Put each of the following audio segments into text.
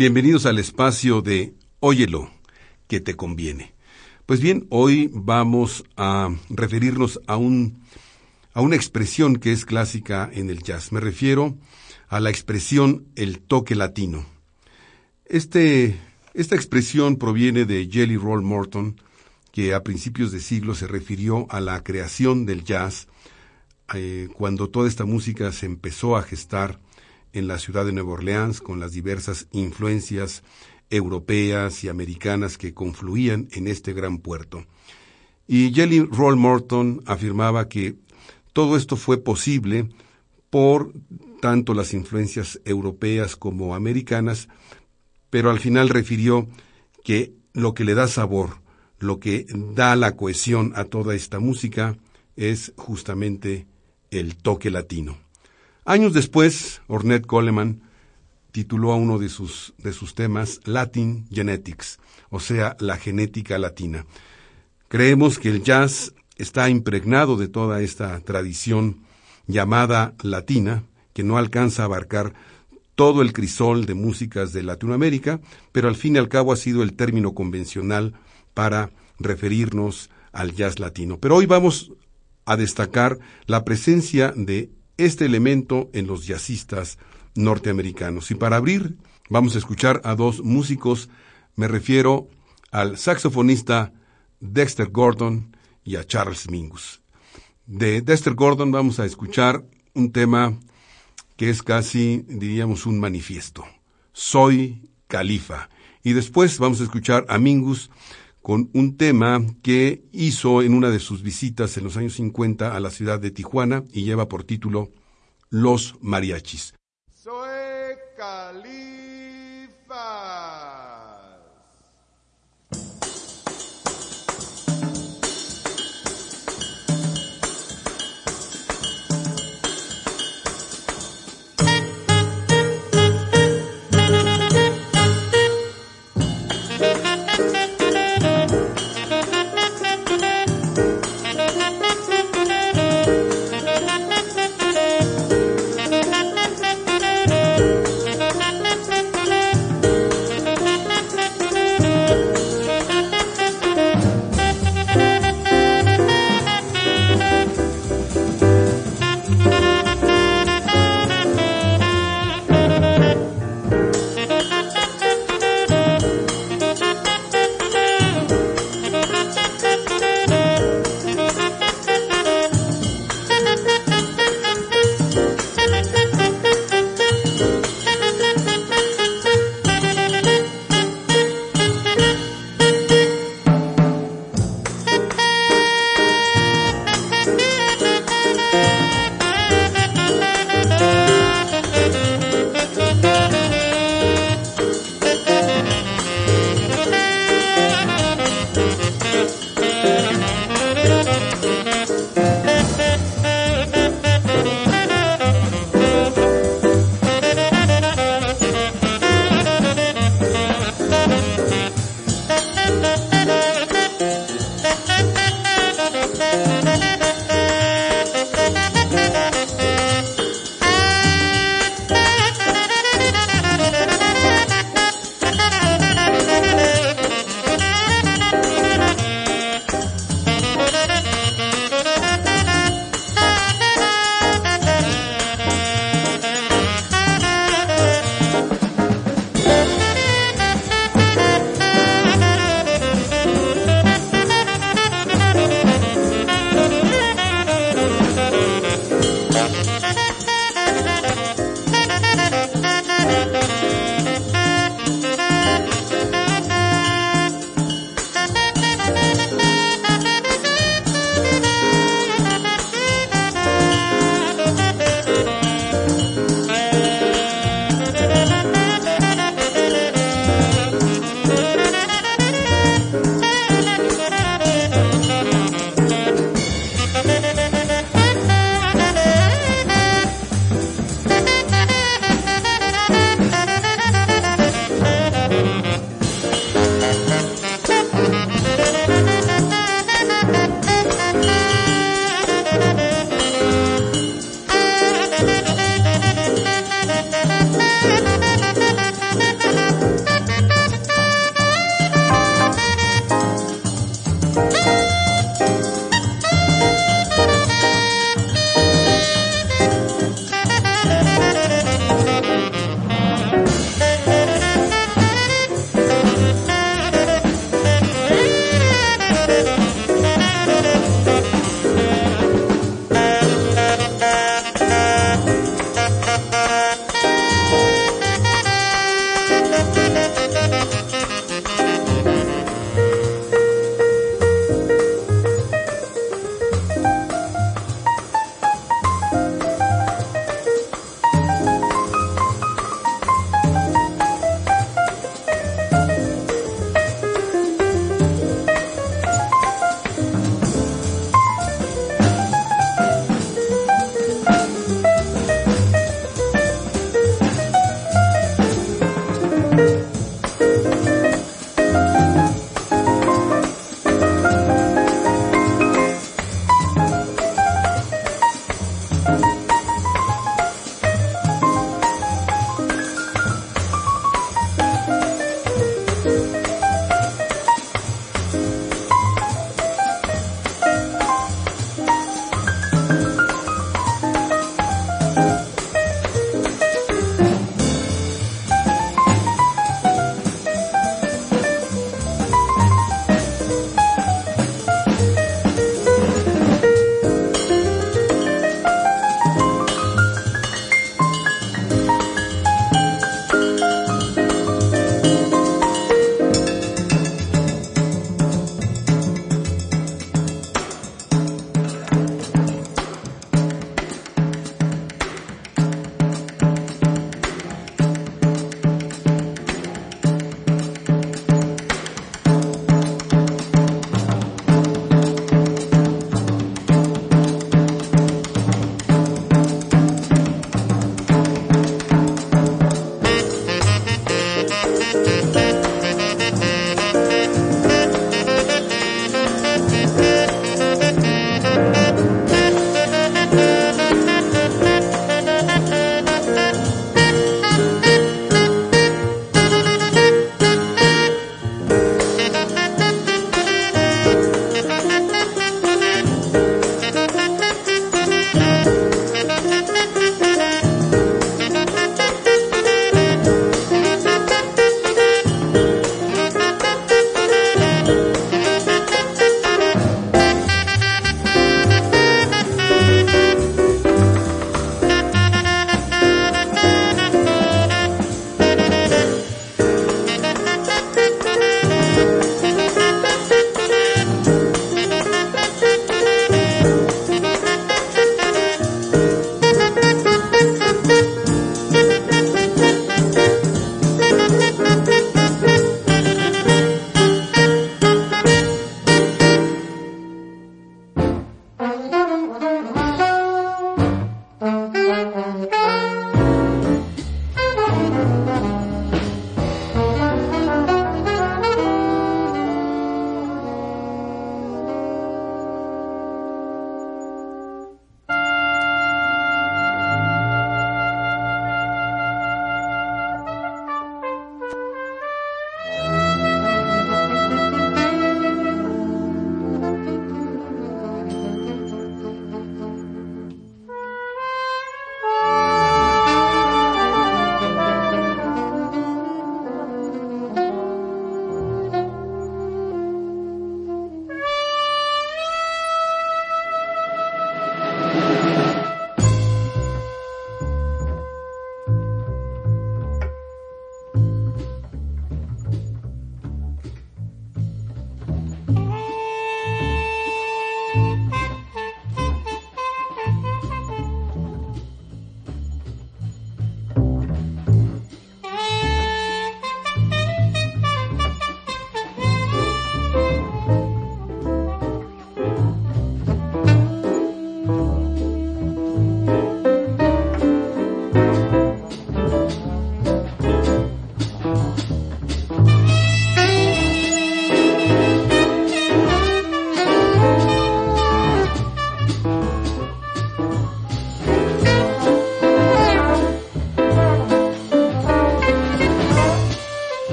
Bienvenidos al espacio de Óyelo, que te conviene. Pues bien, hoy vamos a referirnos a, un, a una expresión que es clásica en el jazz. Me refiero a la expresión el toque latino. Este, esta expresión proviene de Jelly Roll Morton, que a principios de siglo se refirió a la creación del jazz, eh, cuando toda esta música se empezó a gestar en la ciudad de Nueva Orleans con las diversas influencias europeas y americanas que confluían en este gran puerto. Y Jelly Roll Morton afirmaba que todo esto fue posible por tanto las influencias europeas como americanas, pero al final refirió que lo que le da sabor, lo que da la cohesión a toda esta música es justamente el toque latino. Años después, Ornette Coleman tituló a uno de sus, de sus temas Latin Genetics, o sea, la genética latina. Creemos que el jazz está impregnado de toda esta tradición llamada latina, que no alcanza a abarcar todo el crisol de músicas de Latinoamérica, pero al fin y al cabo ha sido el término convencional para referirnos al jazz latino. Pero hoy vamos a destacar la presencia de este elemento en los jazzistas norteamericanos. Y para abrir, vamos a escuchar a dos músicos. Me refiero al saxofonista Dexter Gordon y a Charles Mingus. De Dexter Gordon vamos a escuchar un tema que es casi, diríamos, un manifiesto. Soy califa. Y después vamos a escuchar a Mingus con un tema que hizo en una de sus visitas en los años 50 a la ciudad de Tijuana y lleva por título Los mariachis. Soy.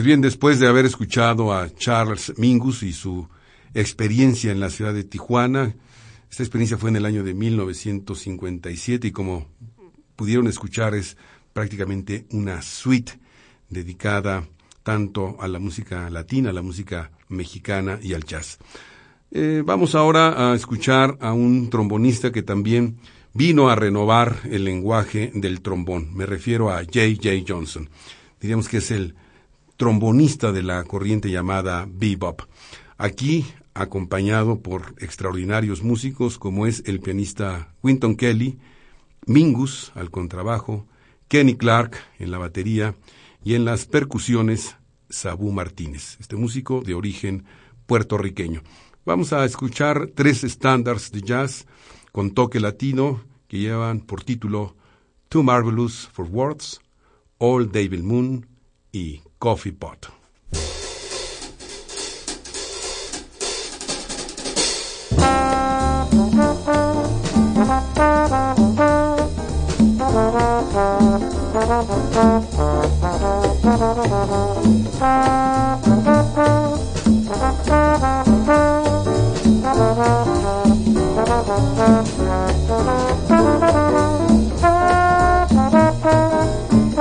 Pues bien, después de haber escuchado a Charles Mingus y su experiencia en la ciudad de Tijuana, esta experiencia fue en el año de 1957 y como pudieron escuchar es prácticamente una suite dedicada tanto a la música latina, a la música mexicana y al jazz. Eh, vamos ahora a escuchar a un trombonista que también vino a renovar el lenguaje del trombón. Me refiero a J. J. Johnson. Diríamos que es el trombonista de la corriente llamada bebop. Aquí acompañado por extraordinarios músicos como es el pianista Winton Kelly, Mingus al contrabajo, Kenny Clark en la batería y en las percusiones Sabu Martínez, este músico de origen puertorriqueño. Vamos a escuchar tres estándares de jazz con toque latino que llevan por título Too Marvelous for Words, All David Moon y coffee pot.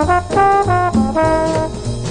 Thank you.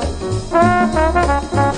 Thank you.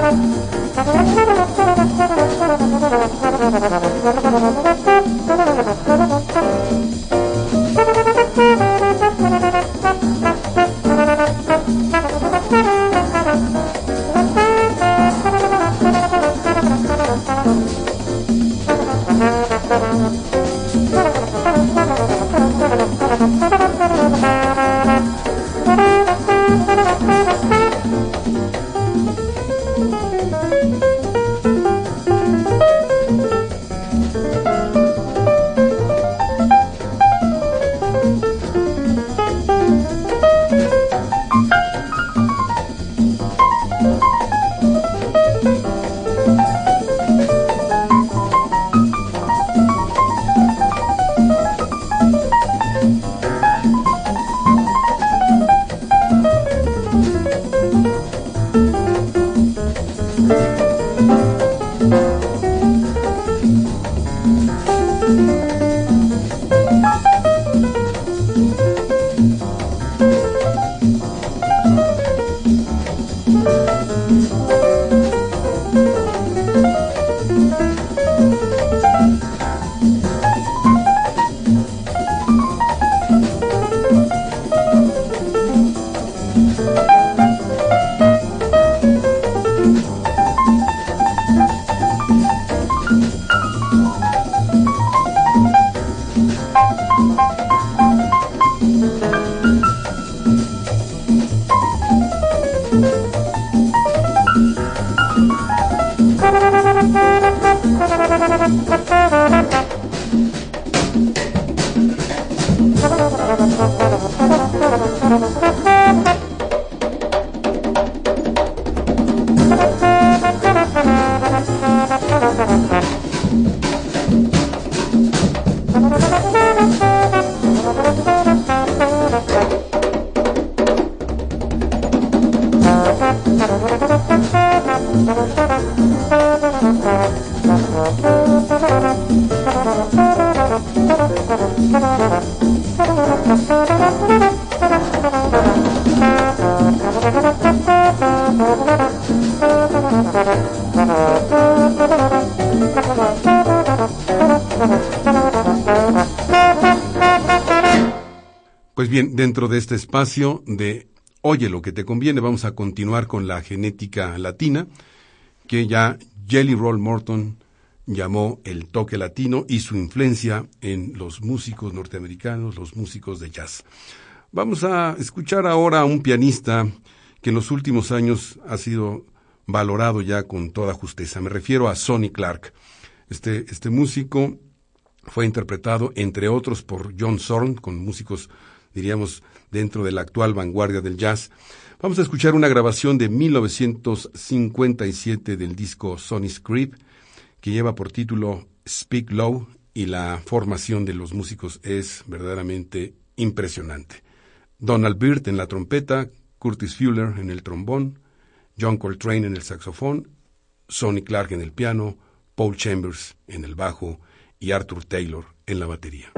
Thank you. Pues bien, dentro de este espacio de Oye lo que te conviene, vamos a continuar con la genética latina que ya Jelly Roll Morton llamó el toque latino y su influencia en los músicos norteamericanos, los músicos de jazz. Vamos a escuchar ahora a un pianista que en los últimos años ha sido valorado ya con toda justeza. Me refiero a Sonny Clark. Este, este músico fue interpretado, entre otros, por John Zorn, con músicos, diríamos, dentro de la actual vanguardia del jazz. Vamos a escuchar una grabación de 1957 del disco Sonny's Creep, que lleva por título Speak Low, y la formación de los músicos es verdaderamente impresionante. Donald Byrd en la trompeta, Curtis Fuller en el trombón, John Coltrane en el saxofón, Sonny Clark en el piano, Paul Chambers en el bajo y Arthur Taylor en la batería.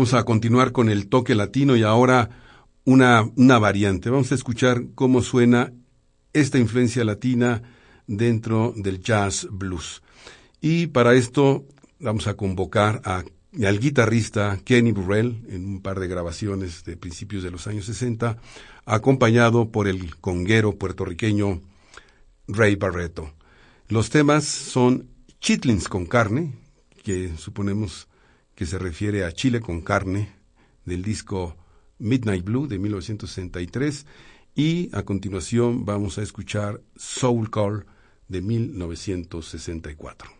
Vamos a continuar con el toque latino y ahora una, una variante. Vamos a escuchar cómo suena esta influencia latina dentro del jazz blues. Y para esto vamos a convocar a, al guitarrista Kenny Burrell en un par de grabaciones de principios de los años 60, acompañado por el conguero puertorriqueño Ray Barreto. Los temas son chitlins con carne, que suponemos que se refiere a Chile con carne, del disco Midnight Blue de 1963, y a continuación vamos a escuchar Soul Call de 1964.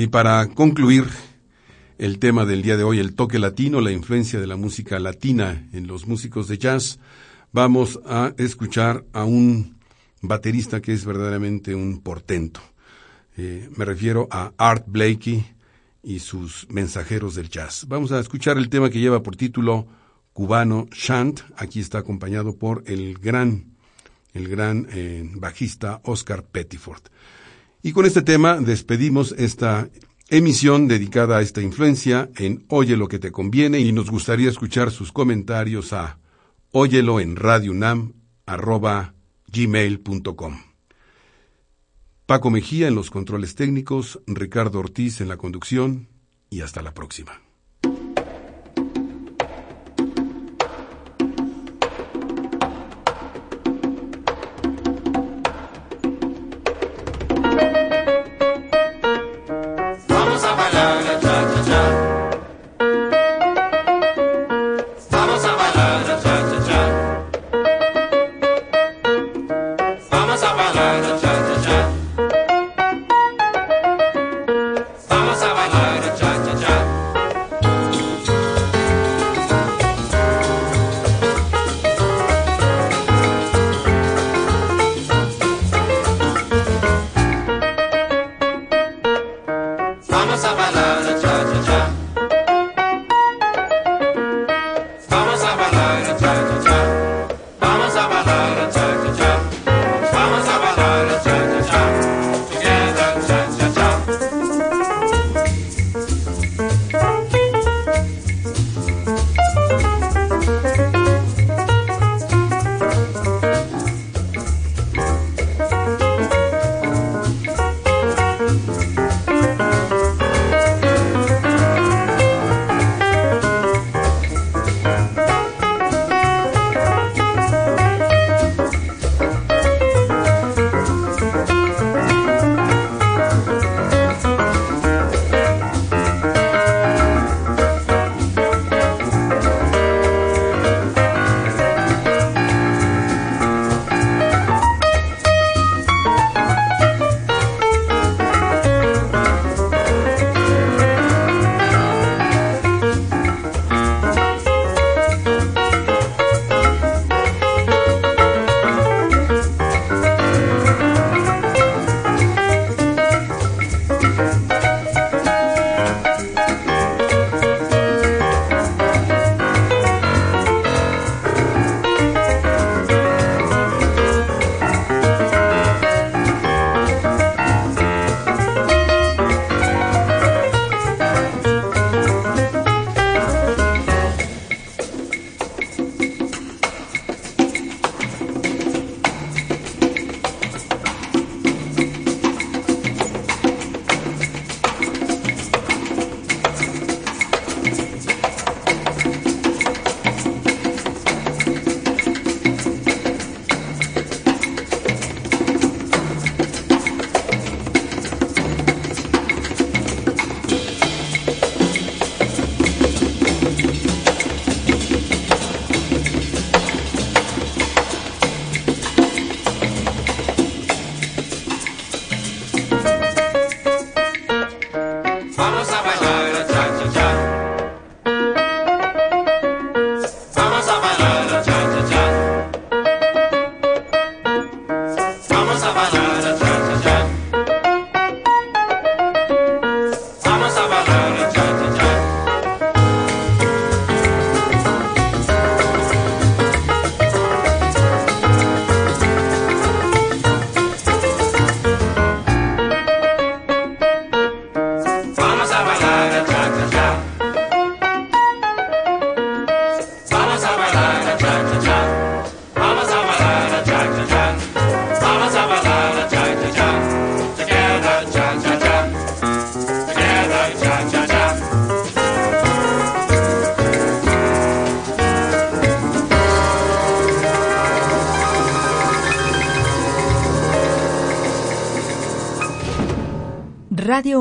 Y para concluir el tema del día de hoy, el toque latino, la influencia de la música latina en los músicos de jazz, vamos a escuchar a un baterista que es verdaderamente un portento. Eh, me refiero a Art Blakey y sus mensajeros del jazz. Vamos a escuchar el tema que lleva por título Cubano Shant. Aquí está acompañado por el gran, el gran eh, bajista Oscar Pettiford. Y con este tema despedimos esta emisión dedicada a esta influencia en Oye lo que te conviene y nos gustaría escuchar sus comentarios a óyelo en gmail.com. Paco Mejía en los controles técnicos, Ricardo Ortiz en la conducción y hasta la próxima.